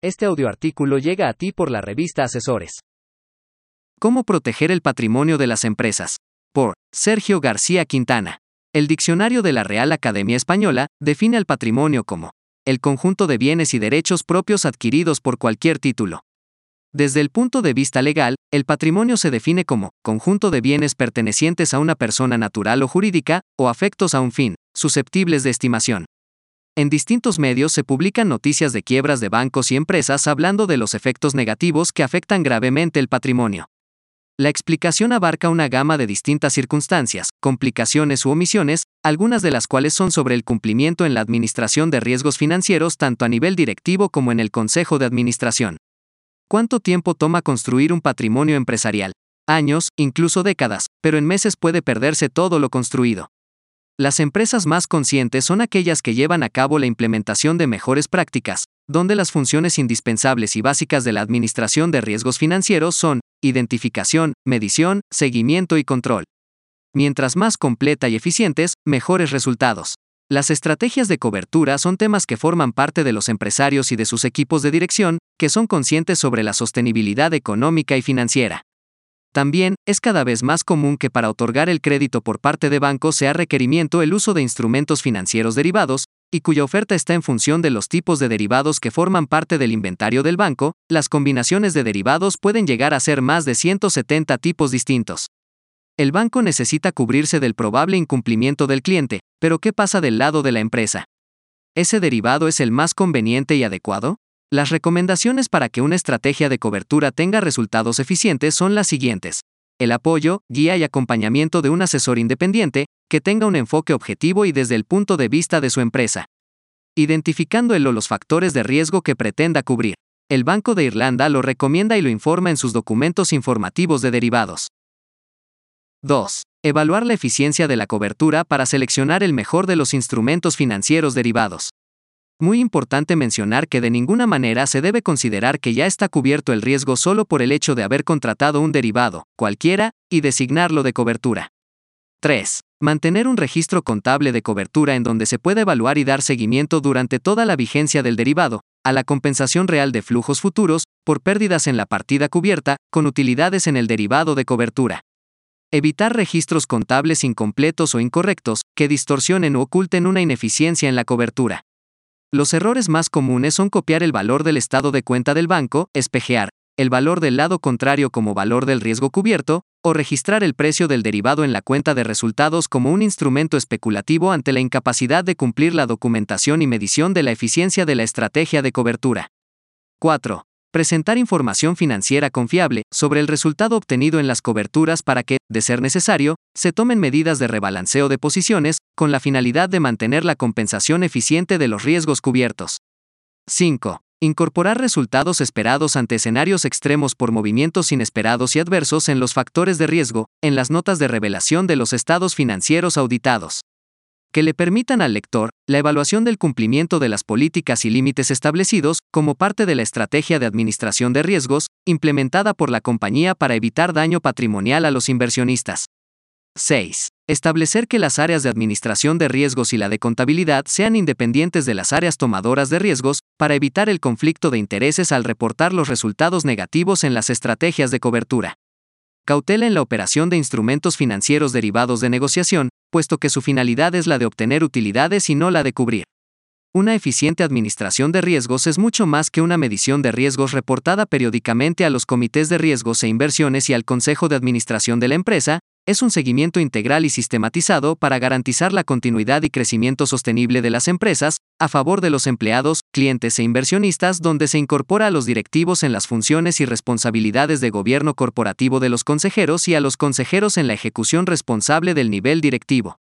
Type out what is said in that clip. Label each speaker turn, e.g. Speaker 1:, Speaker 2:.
Speaker 1: Este audioartículo llega a ti por la revista Asesores.
Speaker 2: ¿Cómo proteger el patrimonio de las empresas? Por Sergio García Quintana. El diccionario de la Real Academia Española define al patrimonio como el conjunto de bienes y derechos propios adquiridos por cualquier título. Desde el punto de vista legal, el patrimonio se define como conjunto de bienes pertenecientes a una persona natural o jurídica, o afectos a un fin, susceptibles de estimación. En distintos medios se publican noticias de quiebras de bancos y empresas hablando de los efectos negativos que afectan gravemente el patrimonio. La explicación abarca una gama de distintas circunstancias, complicaciones u omisiones, algunas de las cuales son sobre el cumplimiento en la administración de riesgos financieros tanto a nivel directivo como en el Consejo de Administración. ¿Cuánto tiempo toma construir un patrimonio empresarial? Años, incluso décadas, pero en meses puede perderse todo lo construido. Las empresas más conscientes son aquellas que llevan a cabo la implementación de mejores prácticas, donde las funciones indispensables y básicas de la administración de riesgos financieros son identificación, medición, seguimiento y control. Mientras más completa y eficientes, mejores resultados. Las estrategias de cobertura son temas que forman parte de los empresarios y de sus equipos de dirección, que son conscientes sobre la sostenibilidad económica y financiera. También, es cada vez más común que para otorgar el crédito por parte de bancos sea requerimiento el uso de instrumentos financieros derivados, y cuya oferta está en función de los tipos de derivados que forman parte del inventario del banco, las combinaciones de derivados pueden llegar a ser más de 170 tipos distintos. El banco necesita cubrirse del probable incumplimiento del cliente, pero ¿qué pasa del lado de la empresa? ¿Ese derivado es el más conveniente y adecuado? Las recomendaciones para que una estrategia de cobertura tenga resultados eficientes son las siguientes. El apoyo, guía y acompañamiento de un asesor independiente, que tenga un enfoque objetivo y desde el punto de vista de su empresa. Identificando el o los factores de riesgo que pretenda cubrir. El Banco de Irlanda lo recomienda y lo informa en sus documentos informativos de derivados. 2. Evaluar la eficiencia de la cobertura para seleccionar el mejor de los instrumentos financieros derivados. Muy importante mencionar que de ninguna manera se debe considerar que ya está cubierto el riesgo solo por el hecho de haber contratado un derivado, cualquiera, y designarlo de cobertura. 3. Mantener un registro contable de cobertura en donde se pueda evaluar y dar seguimiento durante toda la vigencia del derivado, a la compensación real de flujos futuros, por pérdidas en la partida cubierta, con utilidades en el derivado de cobertura. Evitar registros contables incompletos o incorrectos, que distorsionen o oculten una ineficiencia en la cobertura. Los errores más comunes son copiar el valor del estado de cuenta del banco, espejear, el valor del lado contrario como valor del riesgo cubierto, o registrar el precio del derivado en la cuenta de resultados como un instrumento especulativo ante la incapacidad de cumplir la documentación y medición de la eficiencia de la estrategia de cobertura. 4. Presentar información financiera confiable sobre el resultado obtenido en las coberturas para que, de ser necesario, se tomen medidas de rebalanceo de posiciones, con la finalidad de mantener la compensación eficiente de los riesgos cubiertos. 5. Incorporar resultados esperados ante escenarios extremos por movimientos inesperados y adversos en los factores de riesgo, en las notas de revelación de los estados financieros auditados que le permitan al lector la evaluación del cumplimiento de las políticas y límites establecidos como parte de la estrategia de administración de riesgos implementada por la compañía para evitar daño patrimonial a los inversionistas. 6. Establecer que las áreas de administración de riesgos y la de contabilidad sean independientes de las áreas tomadoras de riesgos para evitar el conflicto de intereses al reportar los resultados negativos en las estrategias de cobertura cautela en la operación de instrumentos financieros derivados de negociación, puesto que su finalidad es la de obtener utilidades y no la de cubrir. Una eficiente administración de riesgos es mucho más que una medición de riesgos reportada periódicamente a los comités de riesgos e inversiones y al Consejo de Administración de la empresa, es un seguimiento integral y sistematizado para garantizar la continuidad y crecimiento sostenible de las empresas, a favor de los empleados, clientes e inversionistas, donde se incorpora a los directivos en las funciones y responsabilidades de gobierno corporativo de los consejeros y a los consejeros en la ejecución responsable del nivel directivo.